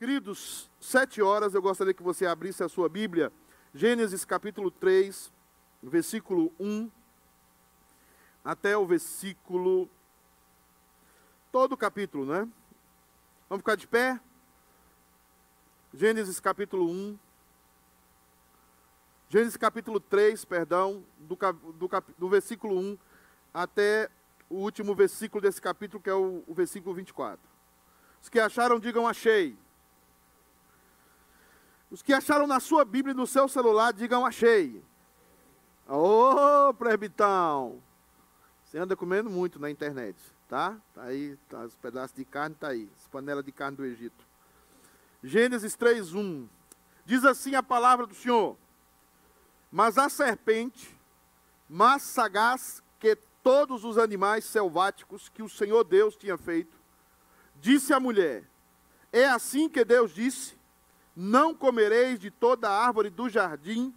Queridos, sete horas eu gostaria que você abrisse a sua Bíblia, Gênesis capítulo 3, versículo 1 até o versículo. Todo o capítulo, né? Vamos ficar de pé? Gênesis capítulo 1. Gênesis capítulo 3, perdão, do, do, do versículo 1 até o último versículo desse capítulo, que é o, o versículo 24. Os que acharam, digam achei. Os que acharam na sua Bíblia e no seu celular, digam achei. Ô, oh! Você anda comendo muito na internet, tá? Tá aí, tá, os pedaços de carne tá aí, as panelas de carne do Egito. Gênesis 3:1. Diz assim a palavra do Senhor: mas a serpente, mais sagaz que todos os animais selváticos que o Senhor Deus tinha feito, disse à mulher: É assim que Deus disse: Não comereis de toda árvore do jardim.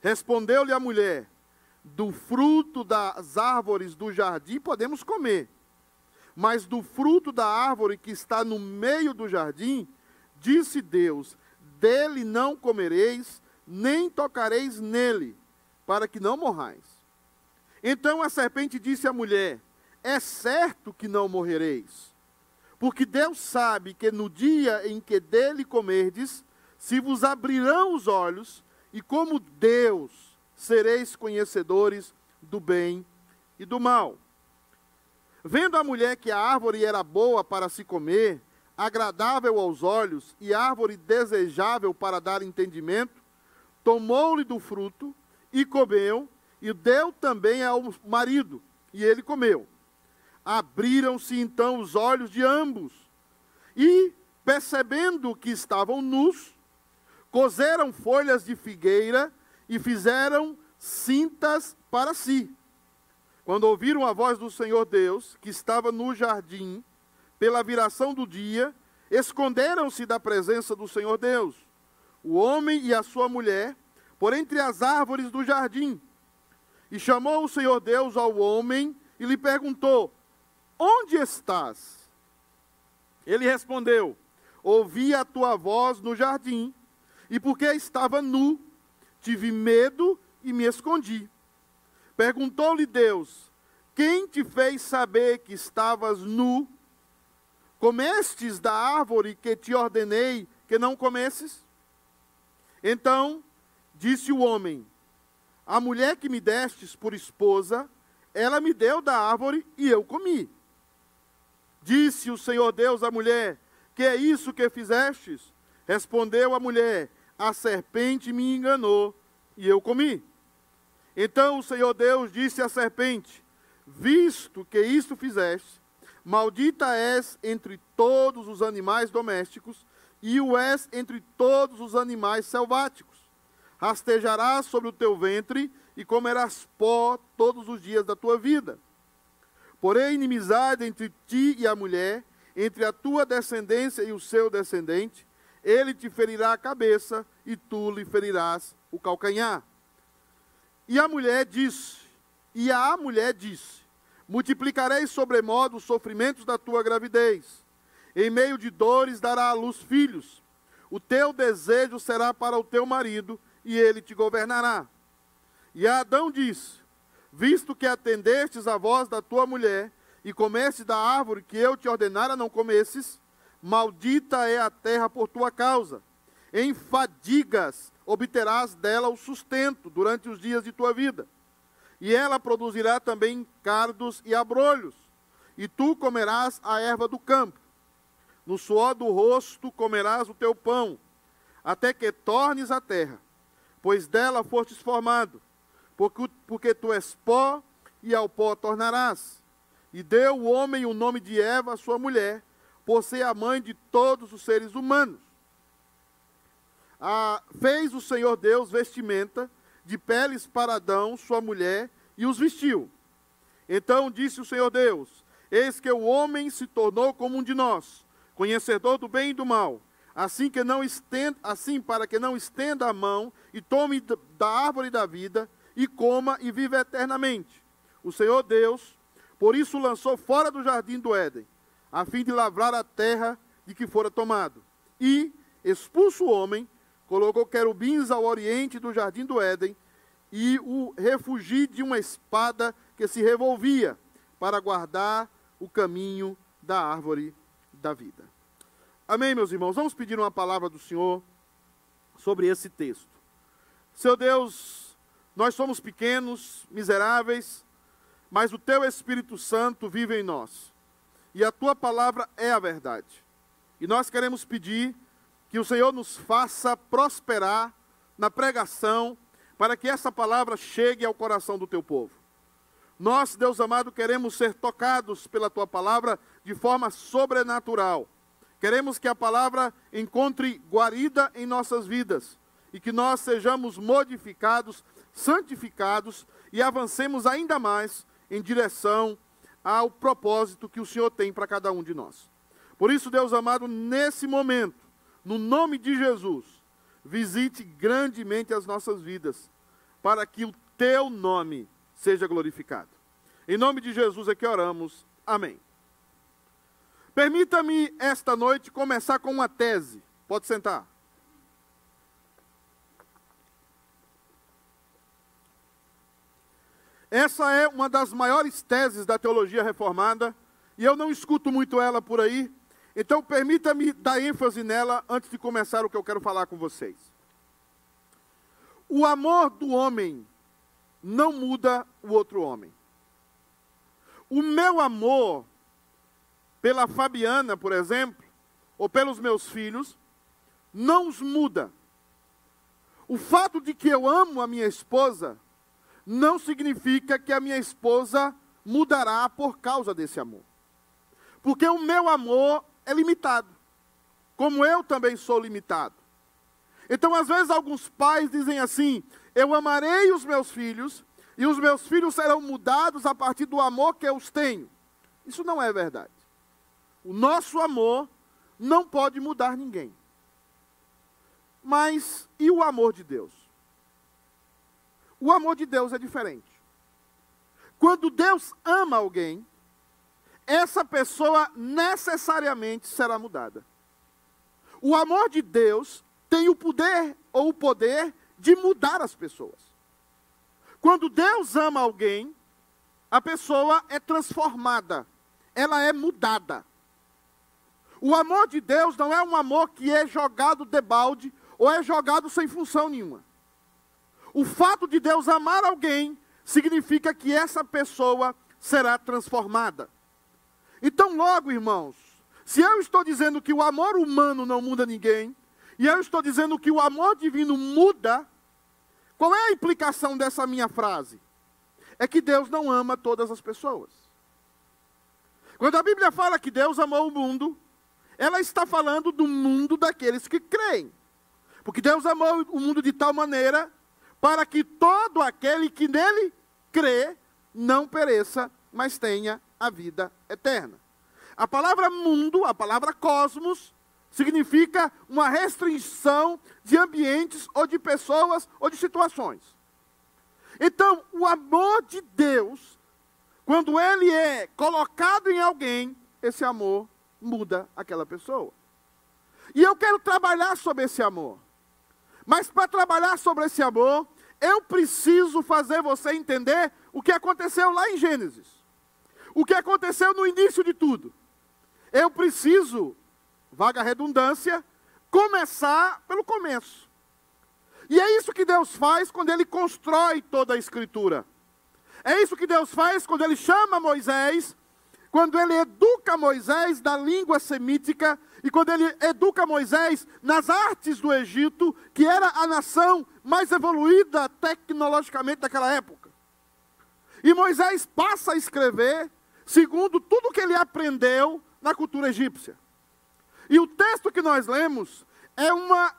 Respondeu-lhe a mulher: Do fruto das árvores do jardim podemos comer, mas do fruto da árvore que está no meio do jardim, disse Deus: Dele não comereis, nem tocareis nele, para que não morrais. Então a serpente disse à mulher: É certo que não morrereis, porque Deus sabe que no dia em que dele comerdes, se vos abrirão os olhos, e como Deus sereis conhecedores do bem e do mal. Vendo a mulher que a árvore era boa para se comer, agradável aos olhos e árvore desejável para dar entendimento, tomou-lhe do fruto e comeu, e deu também ao marido, e ele comeu. Abriram-se então os olhos de ambos, e, percebendo que estavam nus, coseram folhas de figueira e fizeram cintas para si. Quando ouviram a voz do Senhor Deus, que estava no jardim, pela viração do dia, esconderam-se da presença do Senhor Deus o homem e a sua mulher, por entre as árvores do jardim. E chamou o Senhor Deus ao homem e lhe perguntou: Onde estás? Ele respondeu: Ouvi a tua voz no jardim, e porque estava nu, tive medo e me escondi. Perguntou-lhe Deus: Quem te fez saber que estavas nu? Comestes da árvore que te ordenei que não comesses? Então disse o homem: A mulher que me destes por esposa, ela me deu da árvore e eu comi. Disse o Senhor Deus à mulher: Que é isso que fizestes? Respondeu a mulher: A serpente me enganou e eu comi. Então o Senhor Deus disse à serpente: Visto que isto fizeste, maldita és entre todos os animais domésticos e o és entre todos os animais selváticos. Rastejarás sobre o teu ventre e comerás pó todos os dias da tua vida. Porém, inimizade entre ti e a mulher, entre a tua descendência e o seu descendente, ele te ferirá a cabeça e tu lhe ferirás o calcanhar. E a mulher disse, e a mulher disse: Multiplicarei sobremodo os sofrimentos da tua gravidez em meio de dores dará à luz filhos. O teu desejo será para o teu marido, e ele te governará. E Adão disse: Visto que atendestes a voz da tua mulher, e comeste da árvore que eu te ordenara não comesses, maldita é a terra por tua causa. Em fadigas obterás dela o sustento durante os dias de tua vida. E ela produzirá também cardos e abrolhos, e tu comerás a erva do campo no suor do rosto comerás o teu pão, até que tornes a terra, pois dela fostes formado, porque, porque tu és pó e ao pó tornarás. E deu o homem o nome de Eva, sua mulher, por ser a mãe de todos os seres humanos. Ah, fez o Senhor Deus vestimenta de peles para Adão, sua mulher, e os vestiu. Então disse o Senhor Deus: Eis que o homem se tornou como um de nós conhecedor do bem e do mal, assim que não estenda, assim para que não estenda a mão e tome da árvore da vida e coma e viva eternamente. O Senhor Deus, por isso lançou fora do jardim do Éden, a fim de lavrar a terra de que fora tomado. E, expulso o homem, colocou querubins ao oriente do jardim do Éden e o refugi de uma espada que se revolvia para guardar o caminho da árvore da vida. Amém, meus irmãos? Vamos pedir uma palavra do Senhor sobre esse texto. Seu Deus, nós somos pequenos, miseráveis, mas o teu Espírito Santo vive em nós. E a tua palavra é a verdade. E nós queremos pedir que o Senhor nos faça prosperar na pregação, para que essa palavra chegue ao coração do teu povo. Nós, Deus amado, queremos ser tocados pela tua palavra de forma sobrenatural. Queremos que a palavra encontre guarida em nossas vidas e que nós sejamos modificados, santificados e avancemos ainda mais em direção ao propósito que o Senhor tem para cada um de nós. Por isso, Deus amado, nesse momento, no nome de Jesus, visite grandemente as nossas vidas, para que o teu nome seja glorificado. Em nome de Jesus é que oramos. Amém. Permita-me esta noite começar com uma tese. Pode sentar. Essa é uma das maiores teses da teologia reformada, e eu não escuto muito ela por aí, então permita-me dar ênfase nela antes de começar o que eu quero falar com vocês. O amor do homem não muda o outro homem. O meu amor pela Fabiana, por exemplo, ou pelos meus filhos, não os muda. O fato de que eu amo a minha esposa não significa que a minha esposa mudará por causa desse amor. Porque o meu amor é limitado, como eu também sou limitado. Então, às vezes, alguns pais dizem assim: Eu amarei os meus filhos, e os meus filhos serão mudados a partir do amor que eu os tenho. Isso não é verdade. O nosso amor não pode mudar ninguém. Mas e o amor de Deus? O amor de Deus é diferente. Quando Deus ama alguém, essa pessoa necessariamente será mudada. O amor de Deus tem o poder ou o poder de mudar as pessoas. Quando Deus ama alguém, a pessoa é transformada, ela é mudada. O amor de Deus não é um amor que é jogado de balde ou é jogado sem função nenhuma. O fato de Deus amar alguém significa que essa pessoa será transformada. Então, logo, irmãos, se eu estou dizendo que o amor humano não muda ninguém, e eu estou dizendo que o amor divino muda, qual é a implicação dessa minha frase? É que Deus não ama todas as pessoas. Quando a Bíblia fala que Deus amou o mundo, ela está falando do mundo daqueles que creem. Porque Deus amou o mundo de tal maneira para que todo aquele que nele crê não pereça, mas tenha a vida eterna. A palavra mundo, a palavra cosmos, significa uma restrição de ambientes ou de pessoas ou de situações. Então, o amor de Deus, quando ele é colocado em alguém, esse amor muda aquela pessoa. E eu quero trabalhar sobre esse amor. Mas para trabalhar sobre esse amor, eu preciso fazer você entender o que aconteceu lá em Gênesis. O que aconteceu no início de tudo. Eu preciso, vaga redundância, começar pelo começo. E é isso que Deus faz quando Ele constrói toda a Escritura. É isso que Deus faz quando Ele chama Moisés, quando Ele educa Moisés da língua semítica e quando Ele educa Moisés nas artes do Egito, que era a nação mais evoluída tecnologicamente daquela época. E Moisés passa a escrever segundo tudo que ele aprendeu na cultura egípcia. E o texto que nós lemos é uma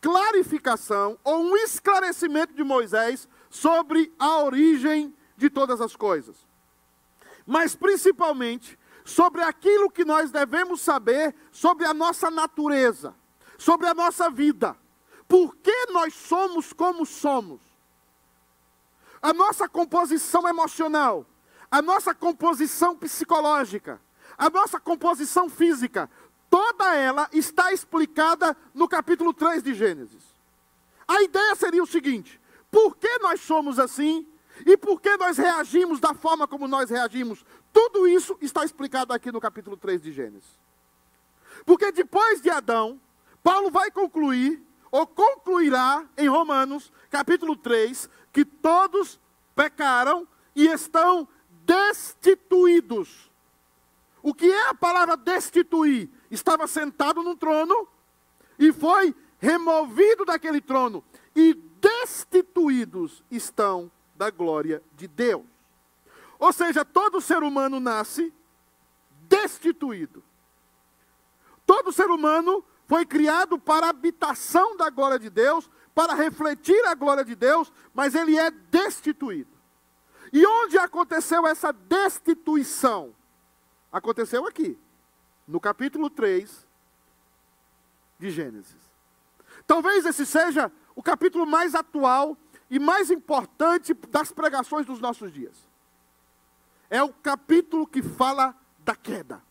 clarificação ou um esclarecimento de Moisés sobre a origem de todas as coisas. Mas principalmente sobre aquilo que nós devemos saber sobre a nossa natureza, sobre a nossa vida por que nós somos como somos. A nossa composição emocional, a nossa composição psicológica, a nossa composição física, toda ela está explicada no capítulo 3 de Gênesis. A ideia seria o seguinte: por que nós somos assim? E por que nós reagimos da forma como nós reagimos? Tudo isso está explicado aqui no capítulo 3 de Gênesis. Porque depois de Adão, Paulo vai concluir, ou concluirá em Romanos, capítulo 3, que todos pecaram e estão destituídos. O que é a palavra destituir? Estava sentado num trono e foi removido daquele trono e destituídos estão da glória de Deus. Ou seja, todo ser humano nasce destituído. Todo ser humano foi criado para a habitação da glória de Deus, para refletir a glória de Deus, mas ele é destituído. E onde aconteceu essa destituição? Aconteceu aqui, no capítulo 3 de Gênesis. Talvez esse seja o capítulo mais atual e mais importante das pregações dos nossos dias. É o capítulo que fala da queda.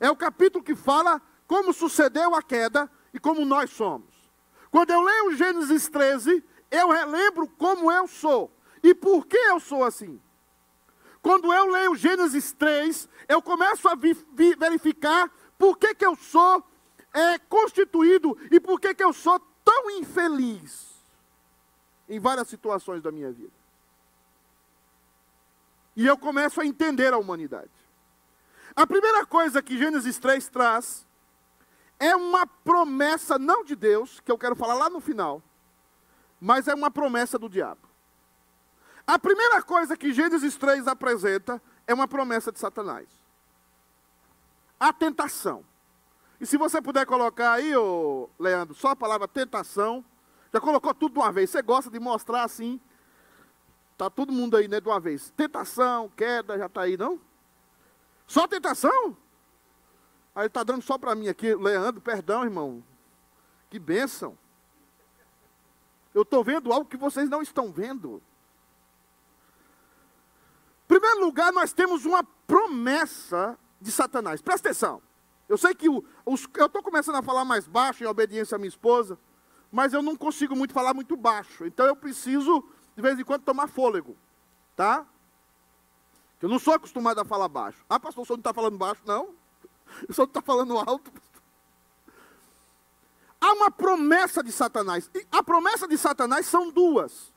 É o capítulo que fala como sucedeu a queda e como nós somos. Quando eu leio Gênesis 13, eu relembro como eu sou e por que eu sou assim. Quando eu leio Gênesis 3, eu começo a vi, vi, verificar por que, que eu sou é, constituído e por que, que eu sou tão infeliz em várias situações da minha vida. E eu começo a entender a humanidade. A primeira coisa que Gênesis 3 traz é uma promessa, não de Deus, que eu quero falar lá no final, mas é uma promessa do diabo. A primeira coisa que Gênesis 3 apresenta é uma promessa de Satanás. A tentação. E se você puder colocar aí, ô Leandro, só a palavra tentação, já colocou tudo de uma vez. Você gosta de mostrar assim? Tá todo mundo aí, né, de uma vez. Tentação, queda, já está aí, não? Só tentação? Aí está dando só para mim aqui, Leandro, perdão, irmão. Que bênção. Eu estou vendo algo que vocês não estão vendo. Em primeiro lugar, nós temos uma promessa de Satanás. Presta atenção. Eu sei que o, os, eu estou começando a falar mais baixo em obediência à minha esposa mas eu não consigo muito falar muito baixo. Então eu preciso, de vez em quando, tomar fôlego. Tá? Eu não sou acostumado a falar baixo. Ah, pastor, o senhor não está falando baixo? Não. O senhor está falando alto. Há uma promessa de Satanás. E a promessa de Satanás são duas.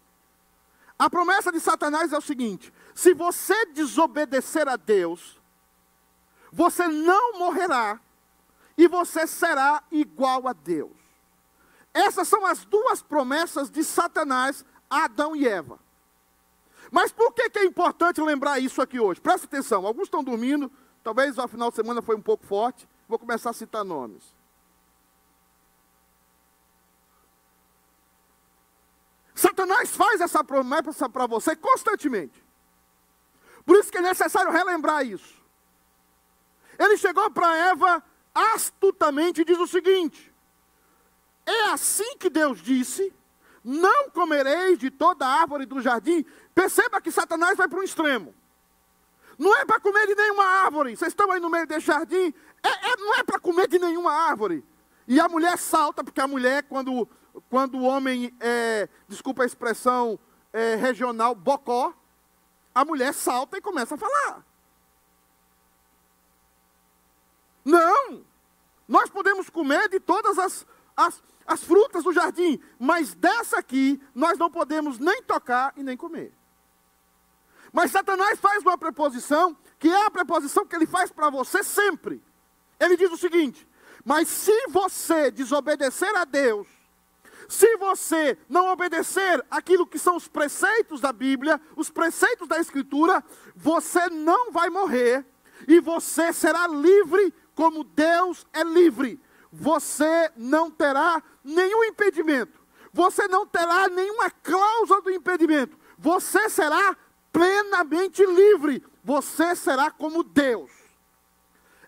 A promessa de Satanás é o seguinte: se você desobedecer a Deus, você não morrerá e você será igual a Deus. Essas são as duas promessas de Satanás a Adão e Eva. Mas por que, que é importante lembrar isso aqui hoje? Presta atenção, alguns estão dormindo, talvez o final de semana foi um pouco forte, vou começar a citar nomes. Satanás faz essa promessa para você constantemente. Por isso que é necessário relembrar isso. Ele chegou para Eva astutamente e diz o seguinte: é assim que Deus disse: não comereis de toda árvore do jardim. Perceba que Satanás vai para um extremo. Não é para comer de nenhuma árvore. Vocês estão aí no meio desse jardim. É, é, não é para comer de nenhuma árvore. E a mulher salta, porque a mulher, quando, quando o homem, é, desculpa a expressão é, regional, bocó, a mulher salta e começa a falar. Não! Nós podemos comer de todas as, as, as frutas do jardim, mas dessa aqui nós não podemos nem tocar e nem comer. Mas Satanás faz uma preposição, que é a preposição que ele faz para você sempre. Ele diz o seguinte: Mas se você desobedecer a Deus, se você não obedecer aquilo que são os preceitos da Bíblia, os preceitos da Escritura, você não vai morrer e você será livre como Deus é livre você não terá nenhum impedimento. Você não terá nenhuma cláusula do impedimento. Você será plenamente livre. Você será como Deus.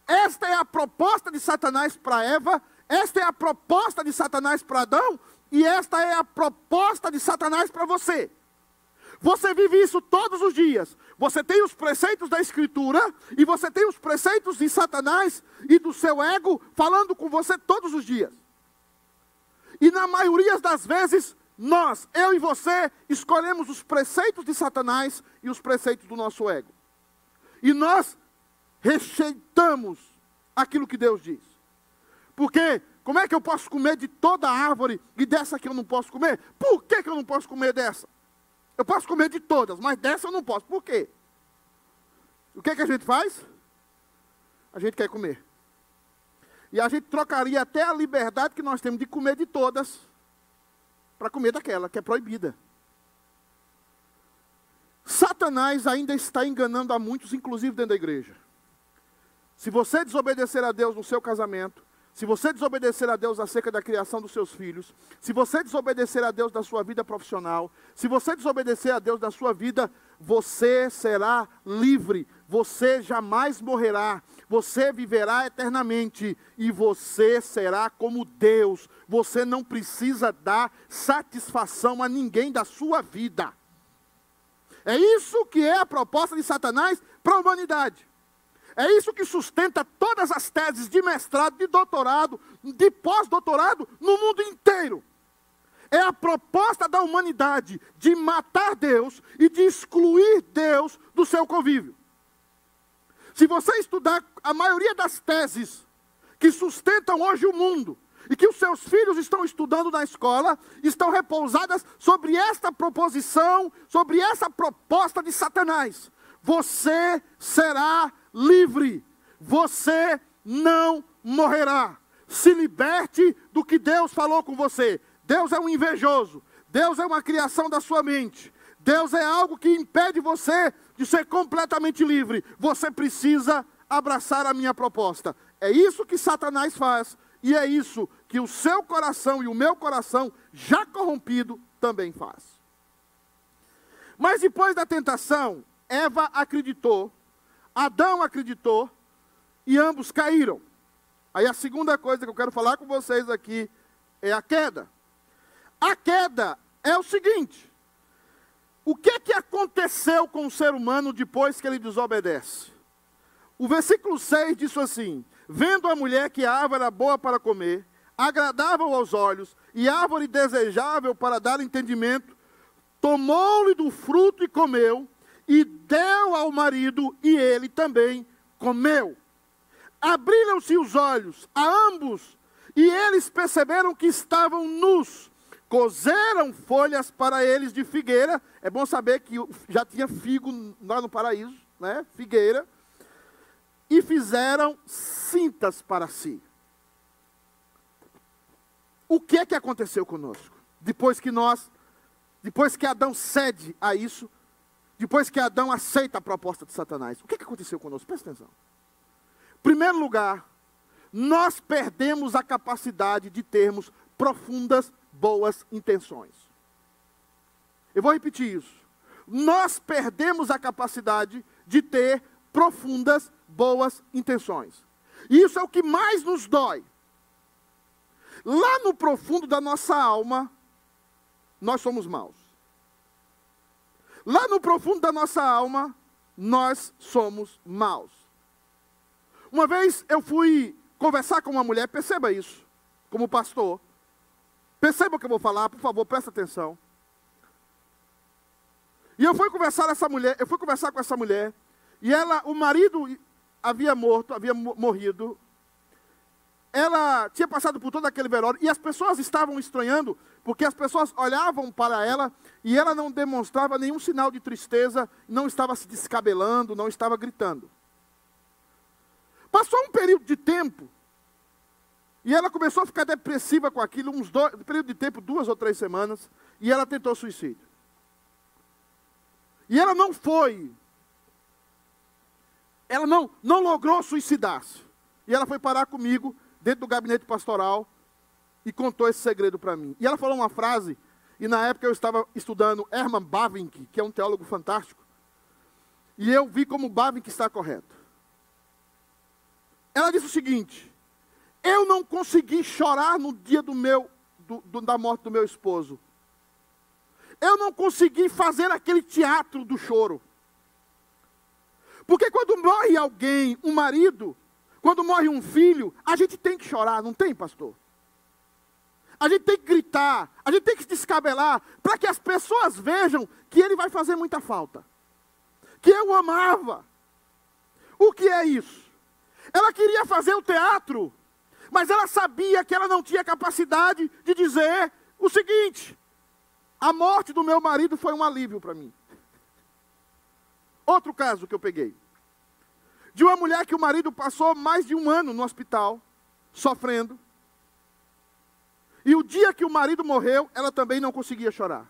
Esta é a proposta de Satanás para Eva, esta é a proposta de Satanás para Adão, e esta é a proposta de Satanás para você. Você vive isso todos os dias. Você tem os preceitos da Escritura e você tem os preceitos de Satanás e do seu ego falando com você todos os dias. E na maioria das vezes, nós, eu e você, escolhemos os preceitos de Satanás e os preceitos do nosso ego. E nós rejeitamos aquilo que Deus diz. Porque como é que eu posso comer de toda a árvore e dessa que eu não posso comer? Por que, que eu não posso comer dessa? Eu posso comer de todas, mas dessa eu não posso. Por quê? O que, que a gente faz? A gente quer comer. E a gente trocaria até a liberdade que nós temos de comer de todas para comer daquela que é proibida. Satanás ainda está enganando a muitos, inclusive dentro da igreja. Se você desobedecer a Deus no seu casamento, se você desobedecer a Deus acerca da criação dos seus filhos, se você desobedecer a Deus da sua vida profissional, se você desobedecer a Deus da sua vida, você será livre, você jamais morrerá, você viverá eternamente e você será como Deus. Você não precisa dar satisfação a ninguém da sua vida. É isso que é a proposta de Satanás para a humanidade. É isso que sustenta todas as teses de mestrado, de doutorado, de pós-doutorado no mundo inteiro. É a proposta da humanidade de matar Deus e de excluir Deus do seu convívio. Se você estudar a maioria das teses que sustentam hoje o mundo e que os seus filhos estão estudando na escola, estão repousadas sobre esta proposição, sobre essa proposta de Satanás. Você será livre. Você não morrerá. Se liberte do que Deus falou com você. Deus é um invejoso. Deus é uma criação da sua mente. Deus é algo que impede você de ser completamente livre. Você precisa abraçar a minha proposta. É isso que Satanás faz. E é isso que o seu coração e o meu coração, já corrompido, também faz. Mas depois da tentação, Eva acreditou Adão acreditou e ambos caíram. Aí a segunda coisa que eu quero falar com vocês aqui é a queda. A queda é o seguinte: o que que aconteceu com o ser humano depois que ele desobedece? O versículo 6 diz assim: Vendo a mulher que a árvore era boa para comer, agradável aos olhos e árvore desejável para dar entendimento, tomou-lhe do fruto e comeu, e deu ao marido, e ele também comeu. Abriram-se os olhos a ambos, e eles perceberam que estavam nus. Cozeram folhas para eles de figueira. É bom saber que já tinha figo lá no paraíso, né? Figueira. E fizeram cintas para si. O que é que aconteceu conosco? Depois que nós, depois que Adão cede a isso, depois que Adão aceita a proposta de Satanás, o que, aconteceu conosco? Presta atenção. Primeiro lugar, nós perdemos a capacidade de termos profundas, boas intenções. Eu vou repetir isso. Nós perdemos a capacidade de ter profundas, boas intenções. E isso é o que mais nos dói. Lá no profundo da nossa alma, nós somos maus. Lá no profundo da nossa alma, nós somos maus. Uma vez eu fui conversar com uma mulher, perceba isso, como pastor. Perceba o que eu vou falar, por favor, presta atenção. E eu fui conversar essa mulher, eu fui conversar com essa mulher, e ela, o marido havia morto, havia morrido. Ela tinha passado por todo aquele velório e as pessoas estavam estranhando porque as pessoas olhavam para ela e ela não demonstrava nenhum sinal de tristeza, não estava se descabelando, não estava gritando. Passou um período de tempo e ela começou a ficar depressiva com aquilo, uns dois, um período de tempo, duas ou três semanas, e ela tentou suicídio. E ela não foi, ela não, não logrou suicidar-se. E ela foi parar comigo dentro do gabinete pastoral e contou esse segredo para mim. E ela falou uma frase, e na época eu estava estudando Herman Bavinck, que é um teólogo fantástico, e eu vi como Bavinck está correto. Ela disse o seguinte: Eu não consegui chorar no dia do meu, do, do, da morte do meu esposo. eu não consegui fazer aquele teatro do choro. Porque quando morre alguém, um marido, quando morre um filho, a gente tem que chorar, não tem, pastor? A gente tem que gritar, a gente tem que descabelar, para que as pessoas vejam que ele vai fazer muita falta. Que eu o amava. O que é isso? Ela queria fazer o teatro, mas ela sabia que ela não tinha capacidade de dizer o seguinte: a morte do meu marido foi um alívio para mim. Outro caso que eu peguei. De uma mulher que o marido passou mais de um ano no hospital, sofrendo. E o dia que o marido morreu, ela também não conseguia chorar.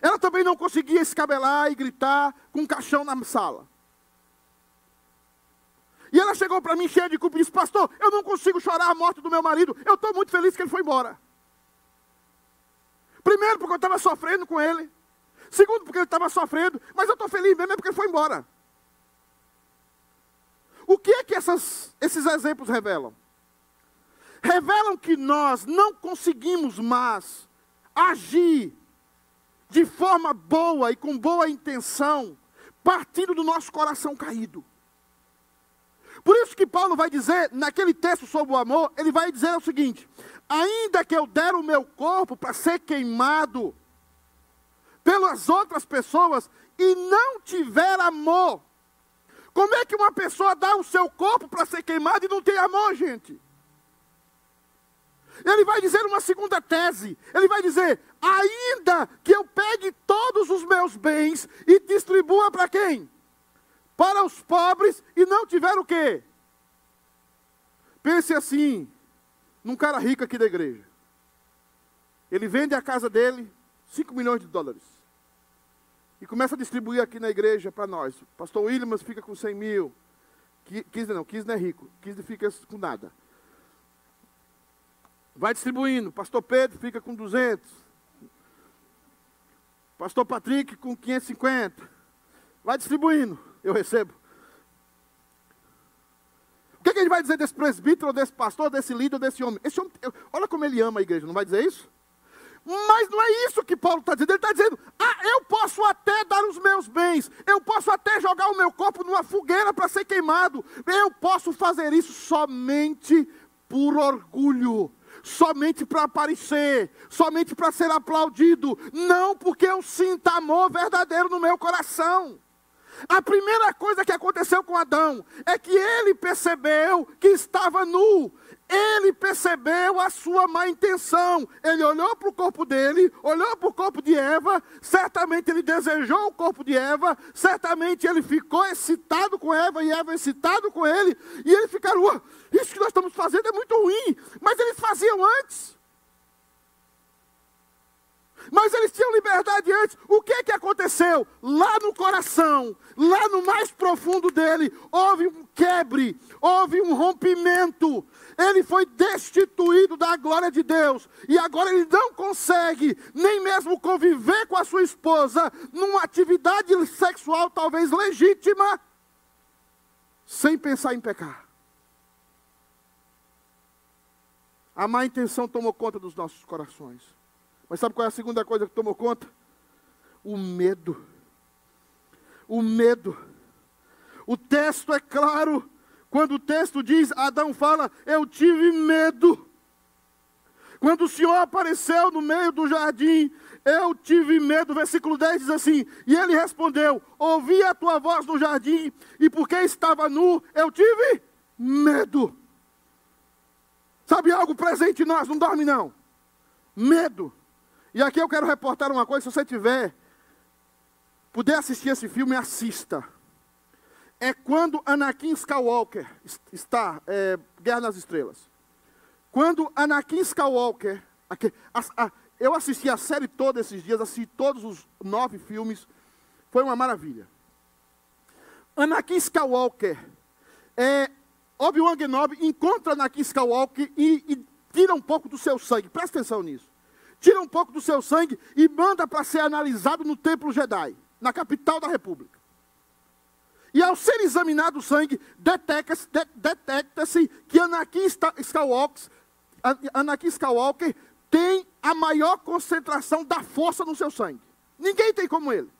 Ela também não conseguia escabelar e gritar com um caixão na sala. E ela chegou para mim cheia de culpa e disse: Pastor, eu não consigo chorar a morte do meu marido. Eu estou muito feliz que ele foi embora. Primeiro, porque eu estava sofrendo com ele. Segundo, porque ele estava sofrendo. Mas eu estou feliz mesmo é porque ele foi embora. O que é que essas, esses exemplos revelam? Revelam que nós não conseguimos mais agir de forma boa e com boa intenção, partindo do nosso coração caído. Por isso que Paulo vai dizer, naquele texto sobre o amor, ele vai dizer o seguinte: ainda que eu der o meu corpo para ser queimado pelas outras pessoas e não tiver amor, como é que uma pessoa dá o seu corpo para ser queimado e não tem amor, gente? Ele vai dizer uma segunda tese. Ele vai dizer: ainda que eu pegue todos os meus bens e distribua para quem? Para os pobres e não tiver o quê? Pense assim, num cara rico aqui da igreja. Ele vende a casa dele, 5 milhões de dólares. E começa a distribuir aqui na igreja para nós. Pastor Williams fica com 100 mil. Kisner não, Kisner é rico. Kisner fica com nada. Vai distribuindo. Pastor Pedro fica com 200. Pastor Patrick com 550. Vai distribuindo. Eu recebo. O que, é que ele vai dizer desse presbítero, desse pastor, desse líder, desse homem? Esse homem, olha como ele ama a igreja, não vai dizer isso? Mas não é isso que Paulo está dizendo. Ele está dizendo: ah, eu posso até dar os meus bens, eu posso até jogar o meu corpo numa fogueira para ser queimado, eu posso fazer isso somente por orgulho, somente para aparecer, somente para ser aplaudido, não porque eu sinta amor verdadeiro no meu coração. A primeira coisa que aconteceu com Adão é que ele percebeu que estava nu. Ele percebeu a sua má intenção. Ele olhou para o corpo dele, olhou para o corpo de Eva. Certamente ele desejou o corpo de Eva. Certamente ele ficou excitado com Eva e Eva excitado com ele. E eles ficaram: Isso que nós estamos fazendo é muito ruim. Mas eles faziam antes. Mas eles tinham liberdade antes. O que que aconteceu? Lá no coração, lá no mais profundo dele, houve um quebre, houve um rompimento. Ele foi destituído da glória de Deus. E agora ele não consegue nem mesmo conviver com a sua esposa numa atividade sexual talvez legítima, sem pensar em pecar. A má intenção tomou conta dos nossos corações. Mas sabe qual é a segunda coisa que tomou conta? O medo. O medo. O texto é claro. Quando o texto diz, Adão fala, eu tive medo. Quando o Senhor apareceu no meio do jardim, eu tive medo. Versículo 10 diz assim: E ele respondeu: Ouvi a tua voz no jardim, e porque estava nu, eu tive medo. Sabe algo presente em nós? Não dorme, não. Medo. E aqui eu quero reportar uma coisa: se você tiver, puder assistir esse filme, assista. É quando Anakin Skywalker está, é, Guerra nas Estrelas. Quando Anakin Skywalker, aqui, a, a, eu assisti a série toda esses dias, assisti todos os nove filmes, foi uma maravilha. Anakin Skywalker, é, Obi-Wan Kenobi encontra Anakin Skywalker e, e tira um pouco do seu sangue, presta atenção nisso tira um pouco do seu sangue e manda para ser analisado no Templo Jedi, na capital da República. E ao ser examinado o sangue, detecta-se detecta que Anakin Skywalker, Anakin Skywalker tem a maior concentração da força no seu sangue. Ninguém tem como ele.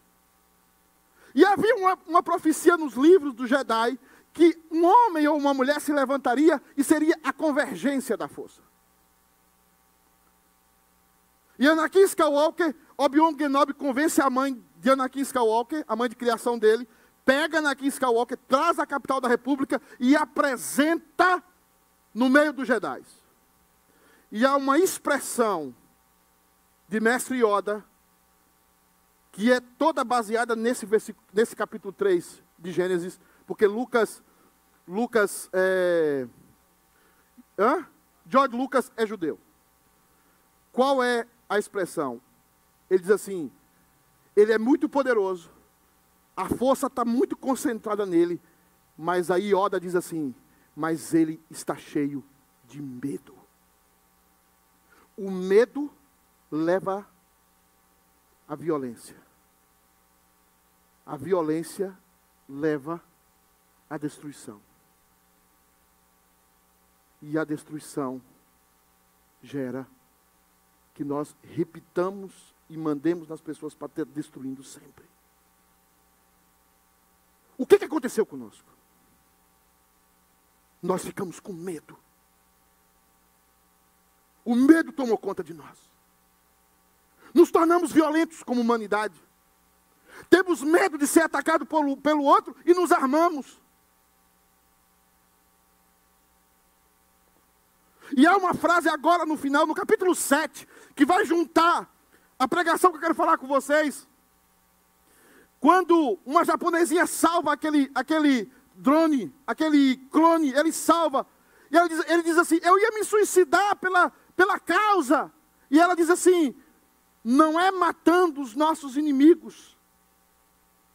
E havia uma, uma profecia nos livros do Jedi que um homem ou uma mulher se levantaria e seria a convergência da força. E Anakin Skywalker, Obi-Wan Kenobi convence a mãe de Anakin Skywalker, a mãe de criação dele, pega Anakin Skywalker, traz a capital da república e apresenta no meio dos Jedi. E há uma expressão de Mestre Yoda que é toda baseada nesse, nesse capítulo 3 de Gênesis, porque Lucas, Lucas é, hã? George Lucas é judeu. Qual é a expressão? Ele diz assim: ele é muito poderoso, a força está muito concentrada nele, mas aí Yoda diz assim: mas ele está cheio de medo. O medo leva à violência. A violência leva à destruição. E a destruição gera que nós repitamos e mandemos nas pessoas para ter destruindo sempre. O que, que aconteceu conosco? Nós ficamos com medo. O medo tomou conta de nós. Nos tornamos violentos como humanidade. Temos medo de ser atacado pelo, pelo outro e nos armamos. E há uma frase agora no final, no capítulo 7, que vai juntar a pregação que eu quero falar com vocês. Quando uma japonesinha salva aquele, aquele drone, aquele clone, ele salva. E ele diz, ele diz assim: Eu ia me suicidar pela, pela causa. E ela diz assim: Não é matando os nossos inimigos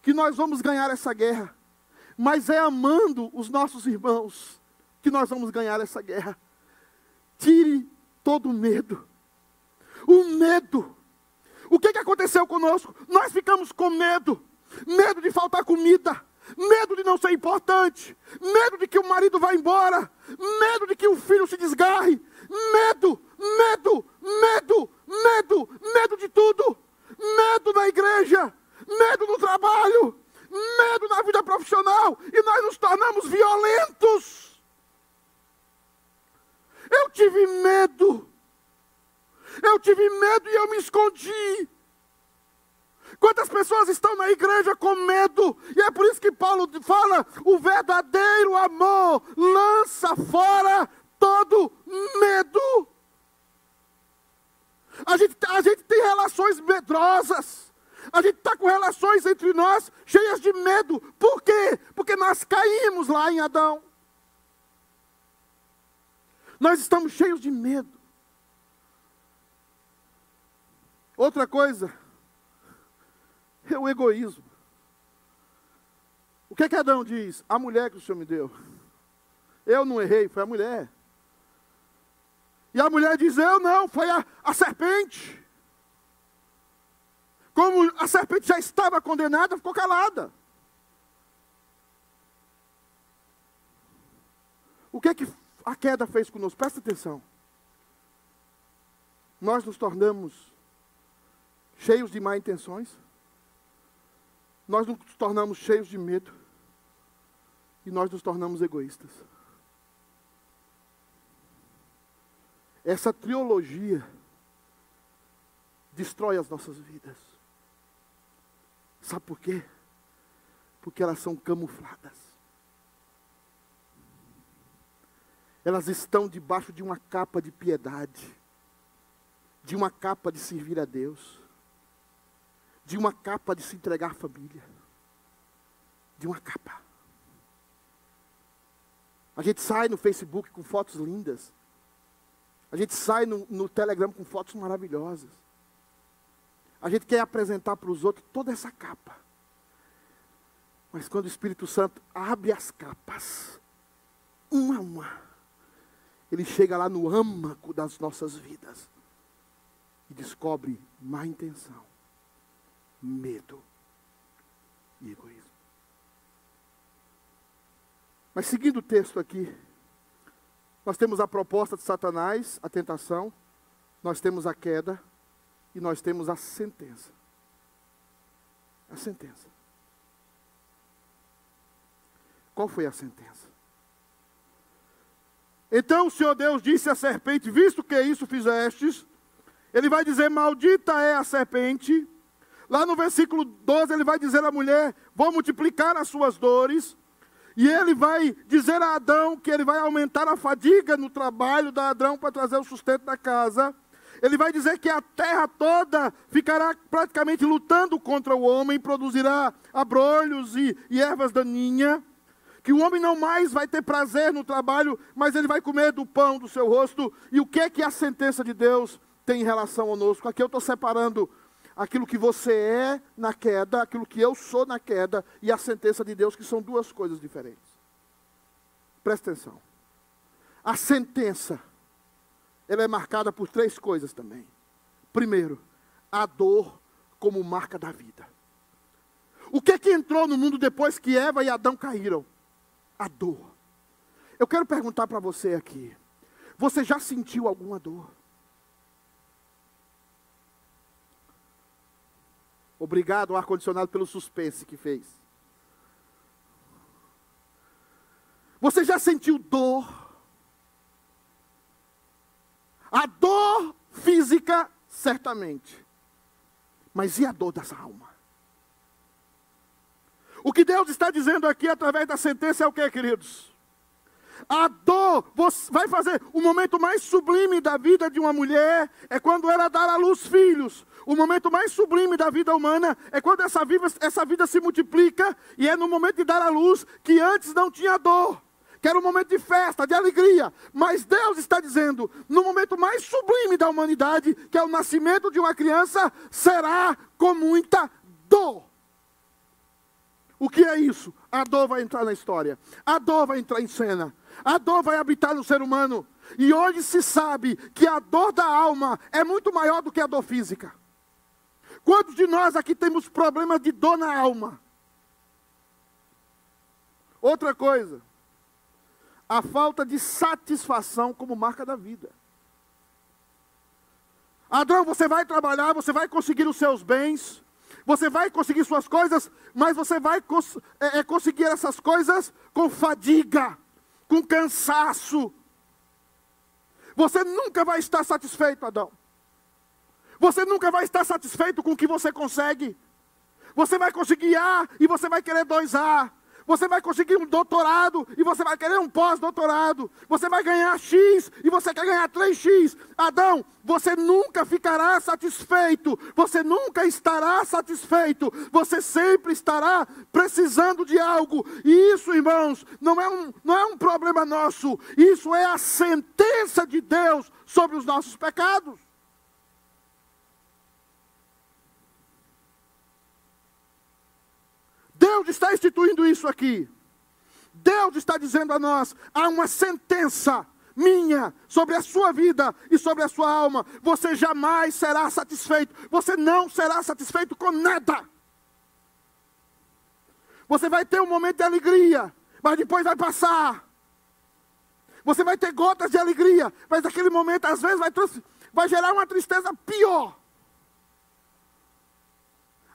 que nós vamos ganhar essa guerra, mas é amando os nossos irmãos que nós vamos ganhar essa guerra. Tire todo o medo. O medo. O que, que aconteceu conosco? Nós ficamos com medo. Medo de faltar comida medo de não ser importante, medo de que o marido vá embora, medo de que o filho se desgarre, medo, medo, medo, medo, medo de tudo, medo na igreja, medo no trabalho, medo na vida profissional, e nós nos tornamos violentos. Eu tive medo, eu tive medo e eu me escondi. Quantas pessoas estão na igreja com medo? E é por isso que Paulo fala: o verdadeiro amor lança fora todo medo. A gente, a gente tem relações medrosas. A gente está com relações entre nós cheias de medo. Por quê? Porque nós caímos lá em Adão. Nós estamos cheios de medo. Outra coisa, é o egoísmo. O que, é que Adão diz? A mulher que o Senhor me deu. Eu não errei, foi a mulher. E a mulher diz: Eu não, foi a, a serpente. Como a serpente já estava condenada, ficou calada. O que é que a queda fez conosco? Presta atenção. Nós nos tornamos cheios de má intenções nós nos tornamos cheios de medo e nós nos tornamos egoístas. Essa trilogia destrói as nossas vidas. Sabe por quê? Porque elas são camufladas. Elas estão debaixo de uma capa de piedade, de uma capa de servir a Deus de uma capa de se entregar à família. De uma capa. A gente sai no Facebook com fotos lindas. A gente sai no, no Telegram com fotos maravilhosas. A gente quer apresentar para os outros toda essa capa. Mas quando o Espírito Santo abre as capas, uma a uma, ele chega lá no âmago das nossas vidas e descobre má intenção medo e egoísmo. Mas seguindo o texto aqui, nós temos a proposta de Satanás, a tentação, nós temos a queda e nós temos a sentença. A sentença. Qual foi a sentença? Então o Senhor Deus disse à serpente: Visto que isso fizestes, ele vai dizer: Maldita é a serpente. Lá no versículo 12, ele vai dizer à mulher: Vou multiplicar as suas dores. E ele vai dizer a Adão que ele vai aumentar a fadiga no trabalho da Adão para trazer o sustento da casa. Ele vai dizer que a terra toda ficará praticamente lutando contra o homem, produzirá abrolhos e, e ervas daninhas. Que o homem não mais vai ter prazer no trabalho, mas ele vai comer do pão do seu rosto. E o que é que a sentença de Deus tem em relação conosco? Aqui eu estou separando aquilo que você é na queda, aquilo que eu sou na queda e a sentença de Deus, que são duas coisas diferentes. Presta atenção. A sentença, ela é marcada por três coisas também. Primeiro, a dor como marca da vida. O que é que entrou no mundo depois que Eva e Adão caíram? A dor. Eu quero perguntar para você aqui: você já sentiu alguma dor? Obrigado ao ar-condicionado pelo suspense que fez. Você já sentiu dor? A dor física, certamente. Mas e a dor dessa alma? O que Deus está dizendo aqui através da sentença é o que, queridos? A dor vai fazer o momento mais sublime da vida de uma mulher é quando ela dá à luz filhos. O momento mais sublime da vida humana é quando essa vida, essa vida se multiplica e é no momento de dar à luz que antes não tinha dor. Que era um momento de festa, de alegria. Mas Deus está dizendo: no momento mais sublime da humanidade, que é o nascimento de uma criança, será com muita dor. O que é isso? A dor vai entrar na história, a dor vai entrar em cena, a dor vai habitar no ser humano. E hoje se sabe que a dor da alma é muito maior do que a dor física. Quantos de nós aqui temos problemas de dor na alma? Outra coisa, a falta de satisfação como marca da vida. Adão, você vai trabalhar, você vai conseguir os seus bens, você vai conseguir suas coisas, mas você vai cons é, é, conseguir essas coisas com fadiga, com cansaço. Você nunca vai estar satisfeito, Adão. Você nunca vai estar satisfeito com o que você consegue. Você vai conseguir A e você vai querer dois A. Você vai conseguir um doutorado e você vai querer um pós-doutorado. Você vai ganhar X e você quer ganhar 3X. Adão, você nunca ficará satisfeito. Você nunca estará satisfeito. Você sempre estará precisando de algo. E isso, irmãos, não é um, não é um problema nosso. Isso é a sentença de Deus sobre os nossos pecados. Deus está instituindo isso aqui. Deus está dizendo a nós: há uma sentença minha sobre a sua vida e sobre a sua alma. Você jamais será satisfeito. Você não será satisfeito com nada. Você vai ter um momento de alegria, mas depois vai passar. Você vai ter gotas de alegria, mas aquele momento às vezes vai, vai gerar uma tristeza pior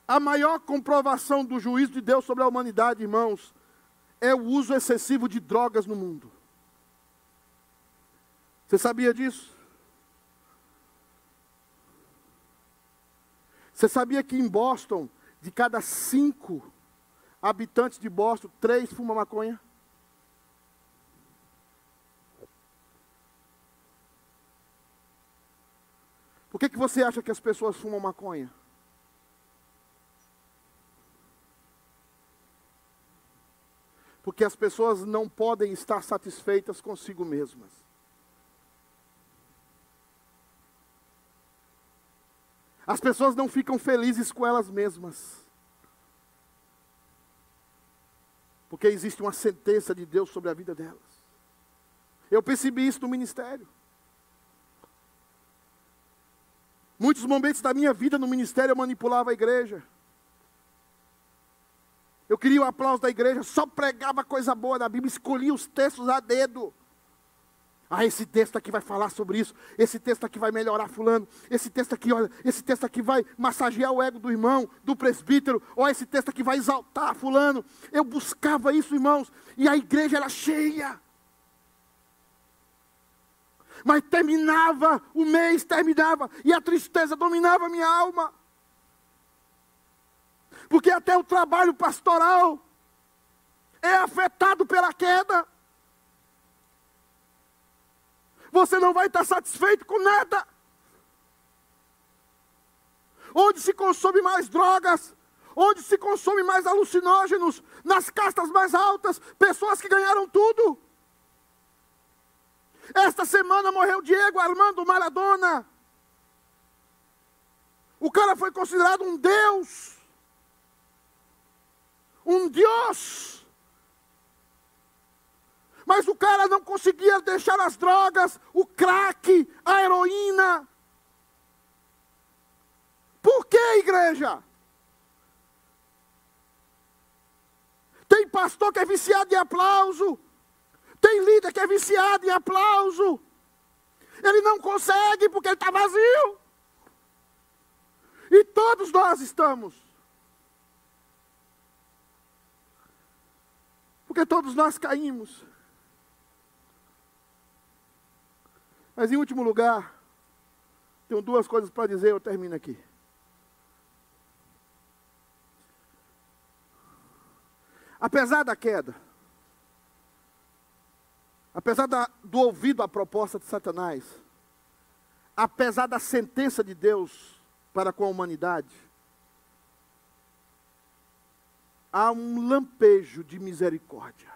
a maior comprovação do juízo de Deus sobre a humanidade, irmãos, é o uso excessivo de drogas no mundo. Você sabia disso? Você sabia que em Boston, de cada cinco habitantes de Boston, três fumam maconha? Por que, que você acha que as pessoas fumam maconha? Porque as pessoas não podem estar satisfeitas consigo mesmas. As pessoas não ficam felizes com elas mesmas. Porque existe uma sentença de Deus sobre a vida delas. Eu percebi isso no ministério. Muitos momentos da minha vida no ministério eu manipulava a igreja. Eu queria o aplauso da igreja, só pregava coisa boa da Bíblia, escolhia os textos a dedo. Ah, esse texto aqui vai falar sobre isso. Esse texto aqui vai melhorar fulano. Esse texto aqui, olha, esse texto aqui vai massagear o ego do irmão, do presbítero. Ou esse texto aqui vai exaltar fulano. Eu buscava isso, irmãos, e a igreja era cheia. Mas terminava, o mês terminava, e a tristeza dominava a minha alma. Porque até o trabalho pastoral é afetado pela queda. Você não vai estar satisfeito com nada. Onde se consome mais drogas, onde se consome mais alucinógenos, nas castas mais altas, pessoas que ganharam tudo. Esta semana morreu Diego Armando Maradona. O cara foi considerado um Deus, um Deus. Mas o cara não conseguia deixar as drogas, o crack, a heroína. Por que, igreja? Tem pastor que é viciado em aplauso. Tem líder que é viciado em aplauso. Ele não consegue porque ele está vazio. E todos nós estamos. Porque todos nós caímos. Mas em último lugar, tenho duas coisas para dizer, eu termino aqui. Apesar da queda, apesar da, do ouvido à proposta de Satanás, apesar da sentença de Deus para com a humanidade, há um lampejo de misericórdia.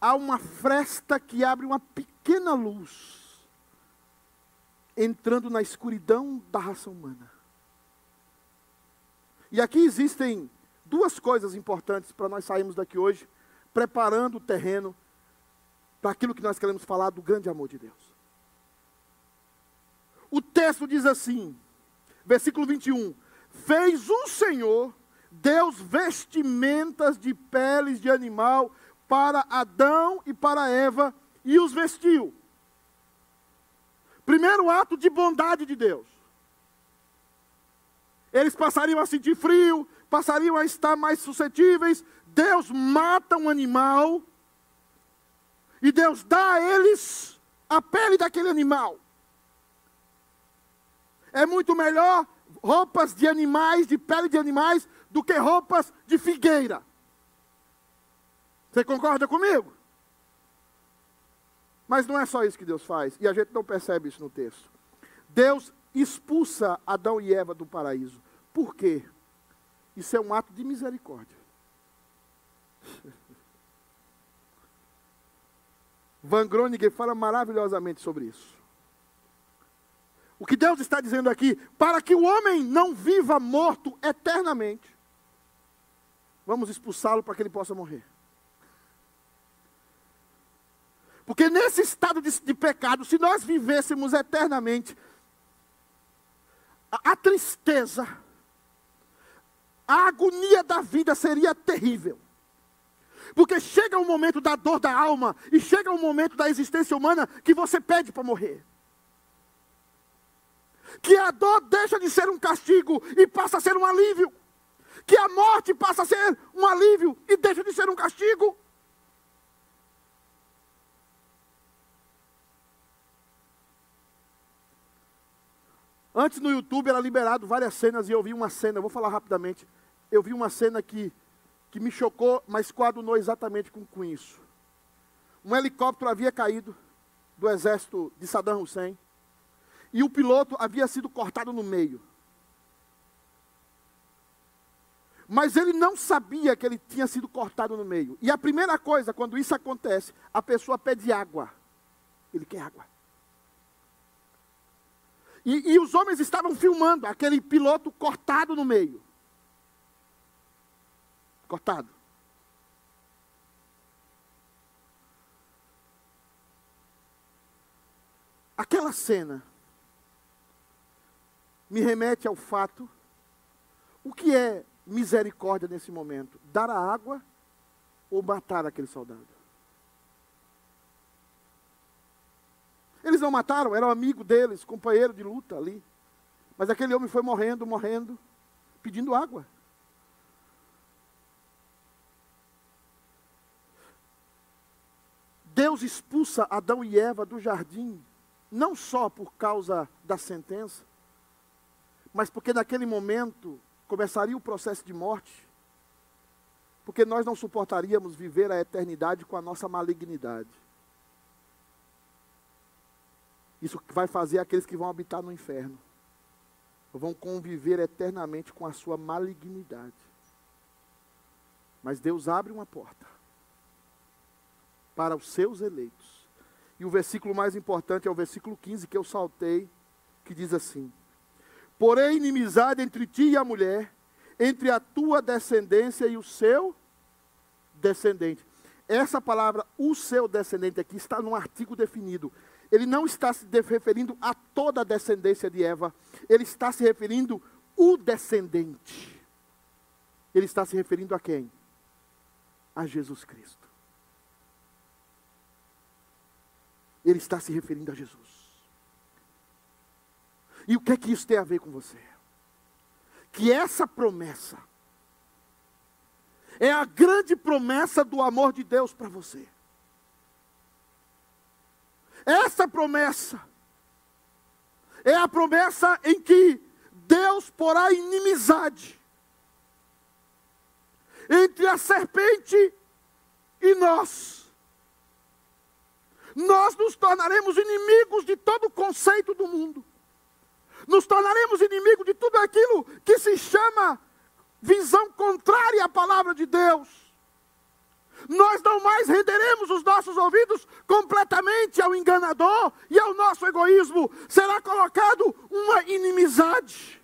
Há uma fresta que abre uma pequena luz entrando na escuridão da raça humana. E aqui existem duas coisas importantes para nós sairmos daqui hoje, preparando o terreno para aquilo que nós queremos falar do grande amor de Deus. O texto diz assim, versículo 21: Fez o Senhor Deus vestimentas de peles de animal para Adão e para Eva e os vestiu. Primeiro ato de bondade de Deus. Eles passariam a sentir frio, passariam a estar mais suscetíveis. Deus mata um animal e Deus dá a eles a pele daquele animal. É muito melhor roupas de animais, de pele de animais, do que roupas de figueira. Você concorda comigo? Mas não é só isso que Deus faz, e a gente não percebe isso no texto. Deus expulsa Adão e Eva do paraíso. Por quê? Isso é um ato de misericórdia. Van Groningen fala maravilhosamente sobre isso. O que Deus está dizendo aqui, para que o homem não viva morto eternamente, vamos expulsá-lo para que ele possa morrer. Porque nesse estado de, de pecado, se nós vivêssemos eternamente, a, a tristeza, a agonia da vida seria terrível. Porque chega o momento da dor da alma e chega o momento da existência humana que você pede para morrer. Que a dor deixa de ser um castigo e passa a ser um alívio. Que a morte passa a ser um alívio e deixa de ser um castigo. Antes no YouTube era liberado várias cenas e eu vi uma cena, vou falar rapidamente. Eu vi uma cena que, que me chocou, mas coadunou exatamente com, com isso. Um helicóptero havia caído do exército de Saddam Hussein e o piloto havia sido cortado no meio. Mas ele não sabia que ele tinha sido cortado no meio. E a primeira coisa, quando isso acontece, a pessoa pede água. Ele quer água. E, e os homens estavam filmando aquele piloto cortado no meio. Cortado. Aquela cena me remete ao fato: o que é misericórdia nesse momento? Dar a água ou matar aquele soldado? Eles não mataram, era um amigo deles, companheiro de luta ali. Mas aquele homem foi morrendo, morrendo, pedindo água. Deus expulsa Adão e Eva do jardim, não só por causa da sentença, mas porque naquele momento começaria o processo de morte, porque nós não suportaríamos viver a eternidade com a nossa malignidade. Isso vai fazer aqueles que vão habitar no inferno, vão conviver eternamente com a sua malignidade. Mas Deus abre uma porta para os seus eleitos. E o versículo mais importante é o versículo 15 que eu saltei, que diz assim: Porém, inimizade entre ti e a mulher, entre a tua descendência e o seu descendente. Essa palavra, o seu descendente, aqui está num artigo definido. Ele não está se referindo a toda a descendência de Eva, ele está se referindo o descendente. Ele está se referindo a quem? A Jesus Cristo. Ele está se referindo a Jesus. E o que é que isso tem a ver com você? Que essa promessa é a grande promessa do amor de Deus para você. Essa promessa é a promessa em que Deus porá inimizade entre a serpente e nós. Nós nos tornaremos inimigos de todo o conceito do mundo nos tornaremos inimigos de tudo aquilo que se chama visão contrária à palavra de Deus. Nós não mais renderemos os nossos ouvidos completamente ao enganador e ao nosso egoísmo. Será colocado uma inimizade.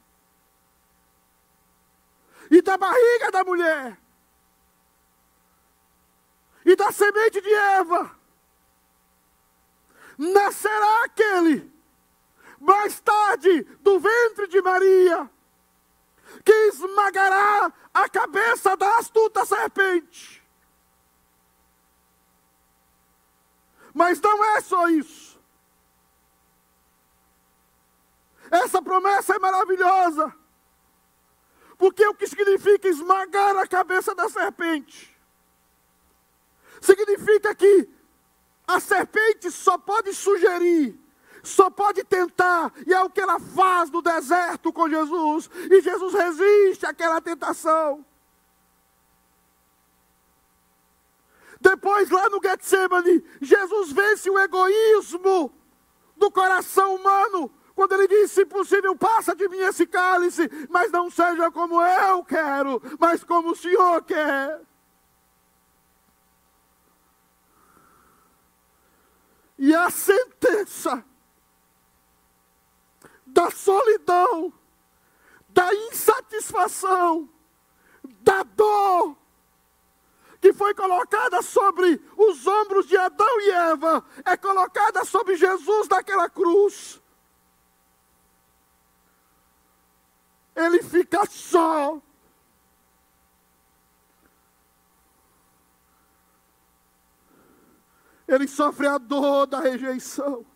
E da barriga da mulher, e da semente de Eva, nascerá aquele mais tarde do ventre de Maria, que esmagará a cabeça da astuta serpente. Mas não é só isso. Essa promessa é maravilhosa. Porque o que significa esmagar a cabeça da serpente? Significa que a serpente só pode sugerir só pode tentar, e é o que ela faz no deserto com Jesus, e Jesus resiste àquela tentação. Depois, lá no Getsemane, Jesus vence o egoísmo do coração humano, quando ele disse: se possível, passa de mim esse cálice, mas não seja como eu quero, mas como o Senhor quer. E a sentença da solidão, da insatisfação, da dor, que foi colocada sobre os ombros de Adão e Eva, é colocada sobre Jesus naquela cruz. Ele fica só. Ele sofre a dor da rejeição.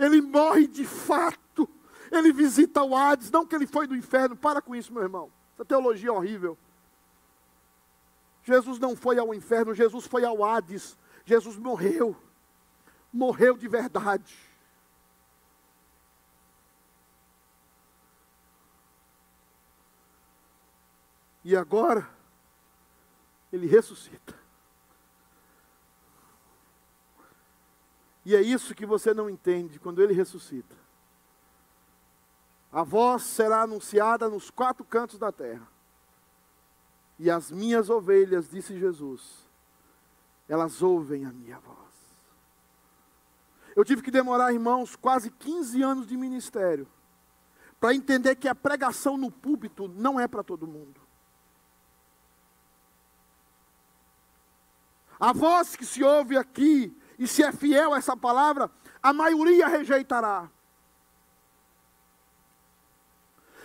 Ele morre de fato. Ele visita o Hades, não que ele foi do inferno. Para com isso, meu irmão. Essa teologia é horrível. Jesus não foi ao inferno, Jesus foi ao Hades. Jesus morreu. Morreu de verdade. E agora, ele ressuscita. E é isso que você não entende quando ele ressuscita. A voz será anunciada nos quatro cantos da terra. E as minhas ovelhas, disse Jesus, elas ouvem a minha voz. Eu tive que demorar, irmãos, quase 15 anos de ministério para entender que a pregação no púlpito não é para todo mundo. A voz que se ouve aqui e se é fiel a essa palavra, a maioria rejeitará.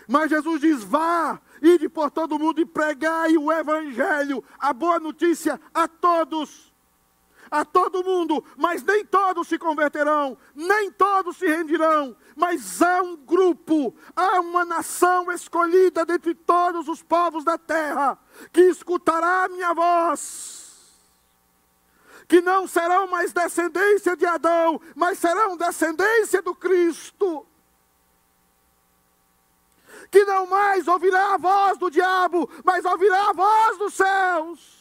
Mas Jesus diz: vá, ide por todo mundo e pregai o Evangelho, a boa notícia a todos. a todo mundo, mas nem todos se converterão, nem todos se rendirão. Mas há um grupo, há uma nação escolhida dentre todos os povos da terra, que escutará a minha voz que não serão mais descendência de Adão, mas serão descendência do Cristo. Que não mais ouvirá a voz do diabo, mas ouvirá a voz dos céus.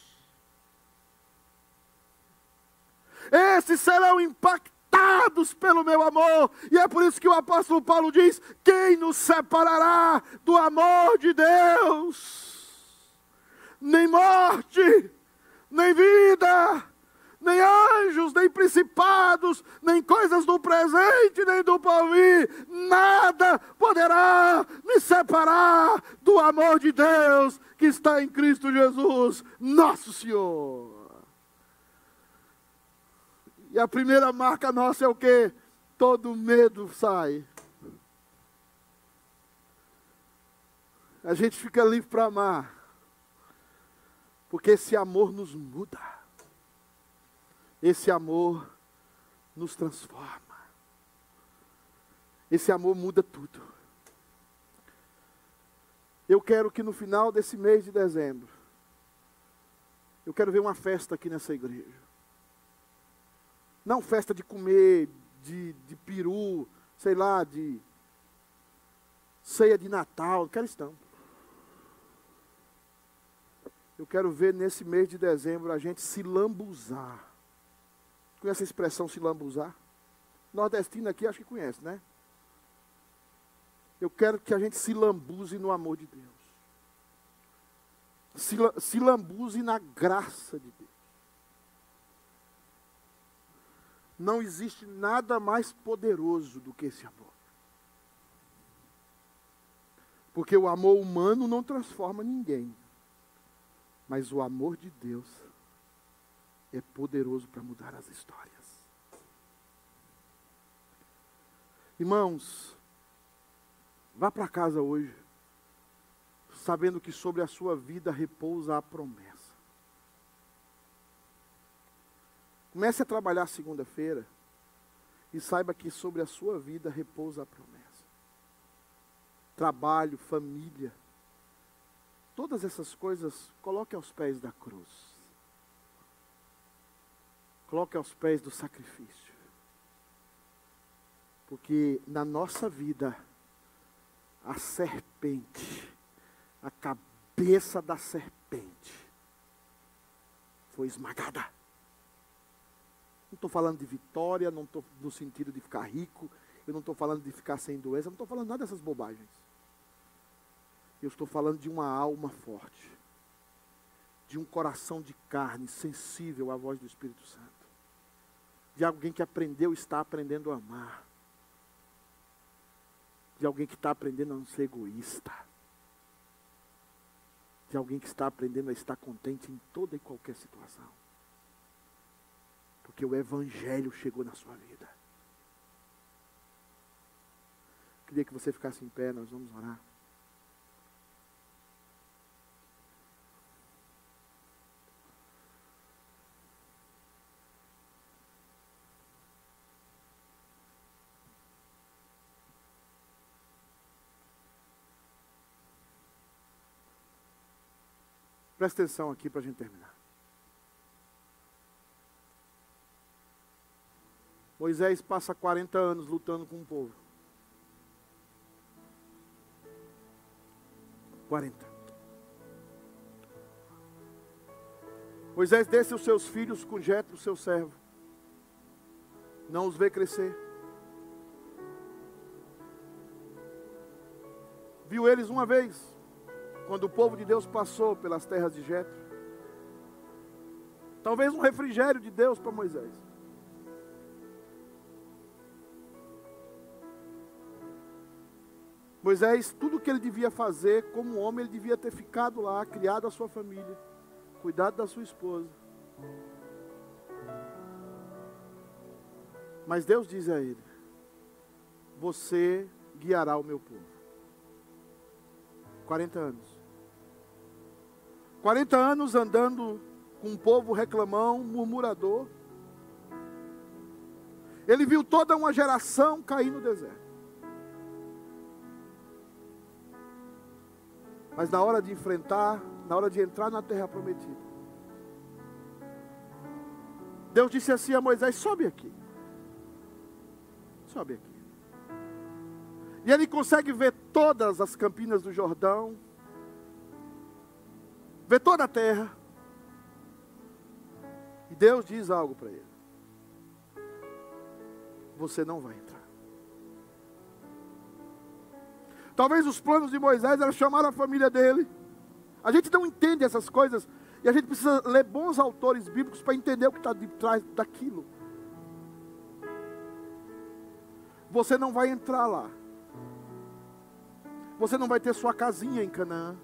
Esses serão impactados pelo meu amor, e é por isso que o apóstolo Paulo diz: Quem nos separará do amor de Deus? Nem morte, nem vida, nem anjos, nem principados, nem coisas do presente, nem do porvir, nada poderá me separar do amor de Deus que está em Cristo Jesus, nosso Senhor. E a primeira marca nossa é o que? Todo medo sai. A gente fica livre para amar. Porque esse amor nos muda. Esse amor nos transforma. Esse amor muda tudo. Eu quero que no final desse mês de dezembro, eu quero ver uma festa aqui nessa igreja. Não festa de comer, de, de peru, sei lá, de ceia de Natal, não quero isso não. Eu quero ver nesse mês de dezembro a gente se lambuzar Conhece a expressão se lambuzar? Nordestino aqui acho que conhece, né? Eu quero que a gente se lambuze no amor de Deus. Se, se lambuze na graça de Deus. Não existe nada mais poderoso do que esse amor. Porque o amor humano não transforma ninguém. Mas o amor de Deus é poderoso para mudar as histórias. Irmãos, vá para casa hoje, sabendo que sobre a sua vida repousa a promessa. Comece a trabalhar segunda-feira e saiba que sobre a sua vida repousa a promessa. Trabalho, família, todas essas coisas, coloque aos pés da cruz. Coloque aos pés do sacrifício. Porque na nossa vida, a serpente, a cabeça da serpente, foi esmagada. Não estou falando de vitória, não estou no sentido de ficar rico, eu não estou falando de ficar sem doença, não estou falando nada dessas bobagens. Eu estou falando de uma alma forte, de um coração de carne sensível à voz do Espírito Santo de alguém que aprendeu, está aprendendo a amar, de alguém que está aprendendo a não ser egoísta, de alguém que está aprendendo a estar contente em toda e qualquer situação, porque o Evangelho chegou na sua vida. Queria que você ficasse em pé, nós vamos orar. Presta atenção aqui para a gente terminar. Moisés passa 40 anos lutando com o povo. 40. Moisés desce os seus filhos com Jetro, seu servo. Não os vê crescer. Viu eles uma vez quando o povo de Deus passou pelas terras de Jetro. Talvez um refrigério de Deus para Moisés. Moisés, tudo que ele devia fazer como homem, ele devia ter ficado lá, criado a sua família, cuidado da sua esposa. Mas Deus diz a ele: Você guiará o meu povo. 40 anos. 40 anos andando com um povo reclamão, murmurador, Ele viu toda uma geração cair no deserto. Mas na hora de enfrentar, na hora de entrar na terra prometida, Deus disse assim a Moisés: sobe aqui. Sobe aqui. E ele consegue ver todas as campinas do Jordão, ver toda a terra. E Deus diz algo para ele: Você não vai entrar. Talvez os planos de Moisés eram chamar a família dele. A gente não entende essas coisas e a gente precisa ler bons autores bíblicos para entender o que está de trás daquilo. Você não vai entrar lá. Você não vai ter sua casinha em Canaã.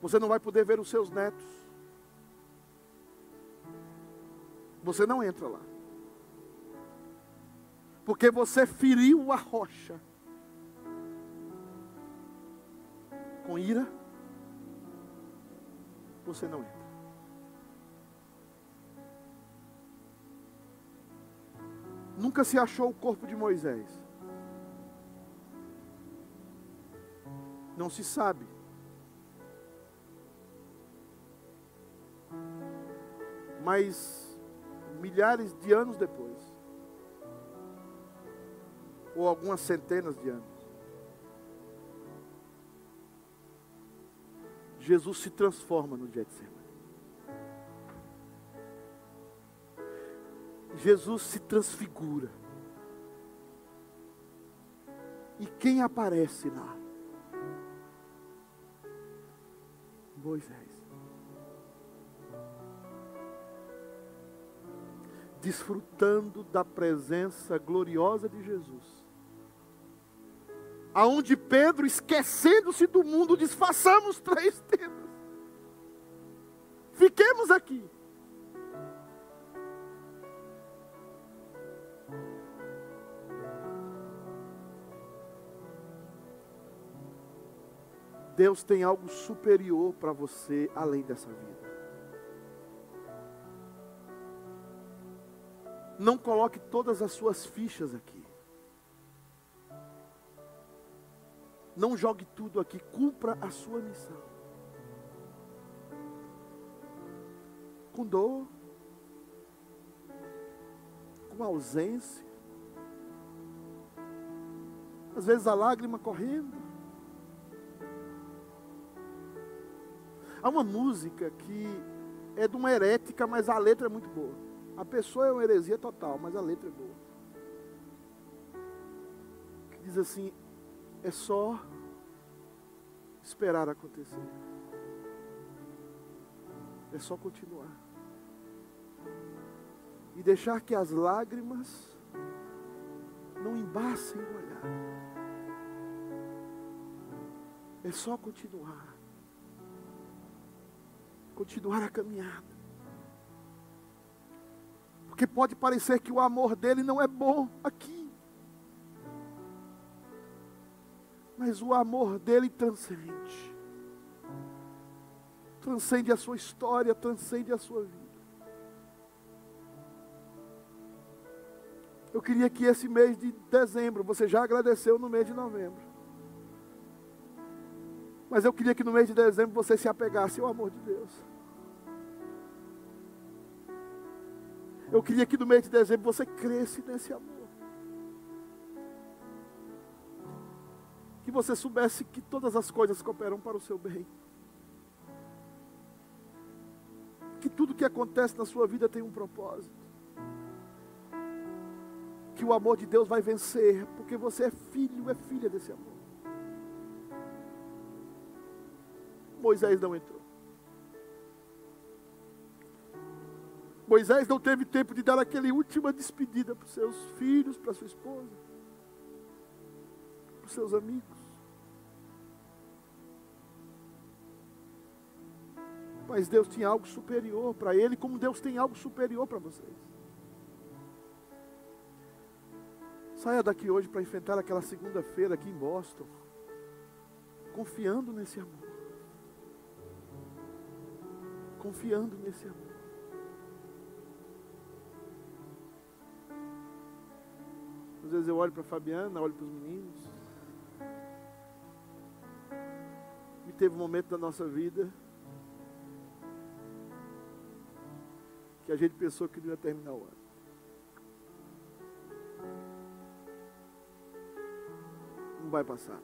Você não vai poder ver os seus netos. Você não entra lá. Porque você feriu a rocha com ira você não entra. Nunca se achou o corpo de Moisés. Não se sabe. Mas milhares de anos depois, ou algumas centenas de anos, Jesus se transforma no Getsemane. Jesus se transfigura. E quem aparece lá? Moisés. Desfrutando da presença gloriosa de Jesus aonde Pedro, esquecendo-se do mundo, diz: façamos três tendas. Fiquemos aqui. Deus tem algo superior para você além dessa vida. Não coloque todas as suas fichas aqui. Não jogue tudo aqui, cumpra a sua missão. Com dor, com ausência, às vezes a lágrima correndo. Há uma música que é de uma herética, mas a letra é muito boa. A pessoa é uma heresia total, mas a letra é boa. Que diz assim: é só esperar acontecer. É só continuar. E deixar que as lágrimas não embaçem o olhar. É só continuar. Continuar a caminhada. Porque pode parecer que o amor dele não é bom aqui. mas o amor dele transcende. Transcende a sua história, transcende a sua vida. Eu queria que esse mês de dezembro, você já agradeceu no mês de novembro. Mas eu queria que no mês de dezembro você se apegasse ao amor de Deus. Eu queria que no mês de dezembro você cresce nesse amor. que você soubesse que todas as coisas cooperam para o seu bem. Que tudo que acontece na sua vida tem um propósito. Que o amor de Deus vai vencer, porque você é filho, é filha desse amor. Moisés não entrou. Moisés não teve tempo de dar aquela última despedida para os seus filhos, para sua esposa, para os seus amigos. Mas Deus tinha algo superior para ele, como Deus tem algo superior para vocês. Saia daqui hoje para enfrentar aquela segunda-feira aqui em Boston, confiando nesse amor. Confiando nesse amor. Às vezes eu olho para a Fabiana, olho para os meninos. E teve um momento da nossa vida que a gente pensou que não ia terminar o ano. Não vai passar.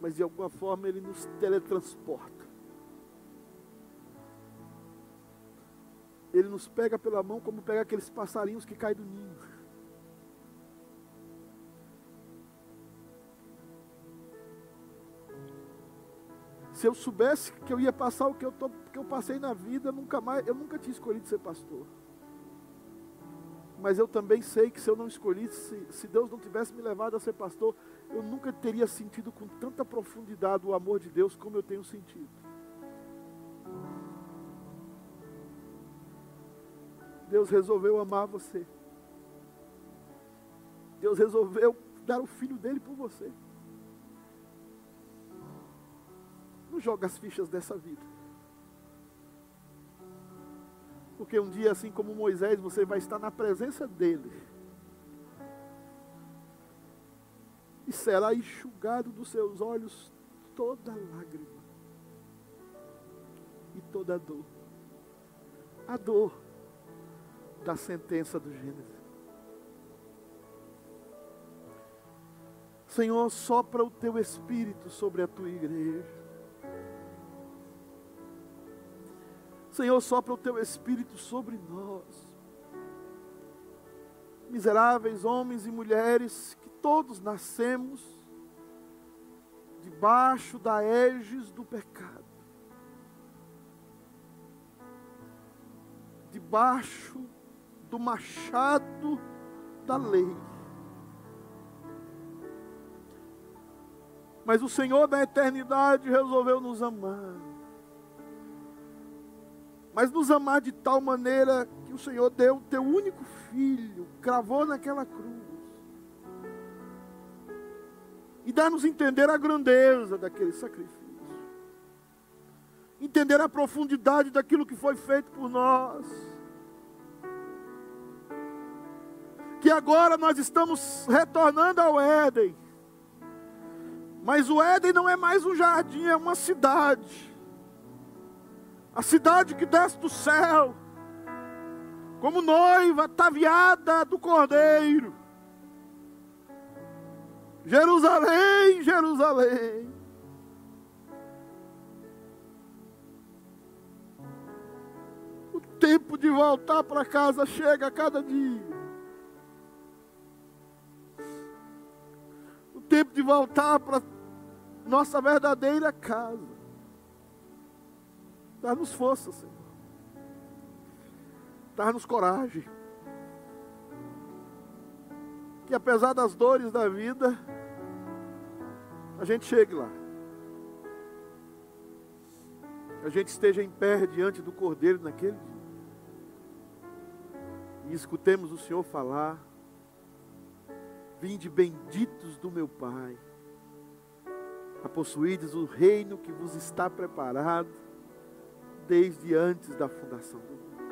Mas de alguma forma ele nos teletransporta. Ele nos pega pela mão como pega aqueles passarinhos que caem do ninho. Se eu soubesse que eu ia passar o que eu, tô, que eu passei na vida, nunca mais, eu nunca tinha escolhido ser pastor. Mas eu também sei que se eu não escolhisse, se Deus não tivesse me levado a ser pastor, eu nunca teria sentido com tanta profundidade o amor de Deus como eu tenho sentido. Deus resolveu amar você. Deus resolveu dar o filho dele por você. Não joga as fichas dessa vida. Porque um dia, assim como Moisés, você vai estar na presença dele. E será enxugado dos seus olhos toda lágrima e toda dor. A dor da sentença do Gênesis. Senhor, sopra o teu espírito sobre a tua igreja. Senhor, sopra o teu espírito sobre nós. Miseráveis homens e mulheres que todos nascemos debaixo da éges do pecado. Debaixo do machado da lei. Mas o Senhor da eternidade resolveu nos amar. Mas nos amar de tal maneira que o Senhor deu o teu único filho, cravou naquela cruz. E dá-nos entender a grandeza daquele sacrifício. Entender a profundidade daquilo que foi feito por nós que agora nós estamos retornando ao Éden. Mas o Éden não é mais um jardim, é uma cidade. A cidade que desce do céu, como noiva ataviada do Cordeiro. Jerusalém, Jerusalém. O tempo de voltar para casa chega a cada dia. Tempo de voltar para nossa verdadeira casa. Dá-nos força, Senhor. Dá-nos coragem. Que apesar das dores da vida, a gente chegue lá. A gente esteja em pé diante do Cordeiro naquele dia. E escutemos o Senhor falar Vinde benditos do meu Pai, a possuídes o reino que vos está preparado desde antes da fundação do mundo.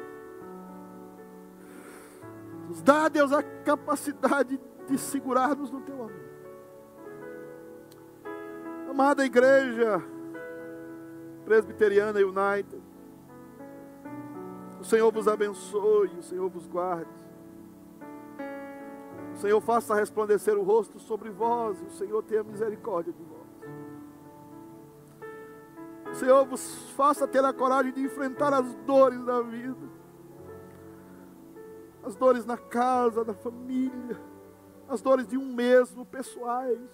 Nos dá, Deus, a capacidade de segurar-nos no teu amor. Amada igreja presbiteriana United, o Senhor vos abençoe, o Senhor vos guarde. Senhor faça resplandecer o rosto sobre vós, e o Senhor tenha misericórdia de vós. O Senhor vos faça ter a coragem de enfrentar as dores da vida, as dores na casa, na família, as dores de um mesmo, pessoais.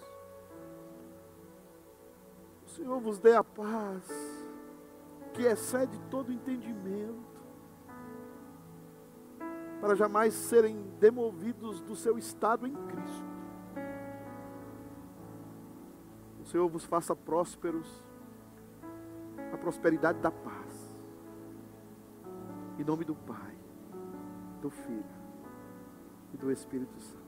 O Senhor vos dê a paz, que excede todo entendimento para jamais serem demovidos do seu estado em Cristo. O Senhor vos faça prósperos, a prosperidade da paz. Em nome do Pai, do Filho e do Espírito Santo.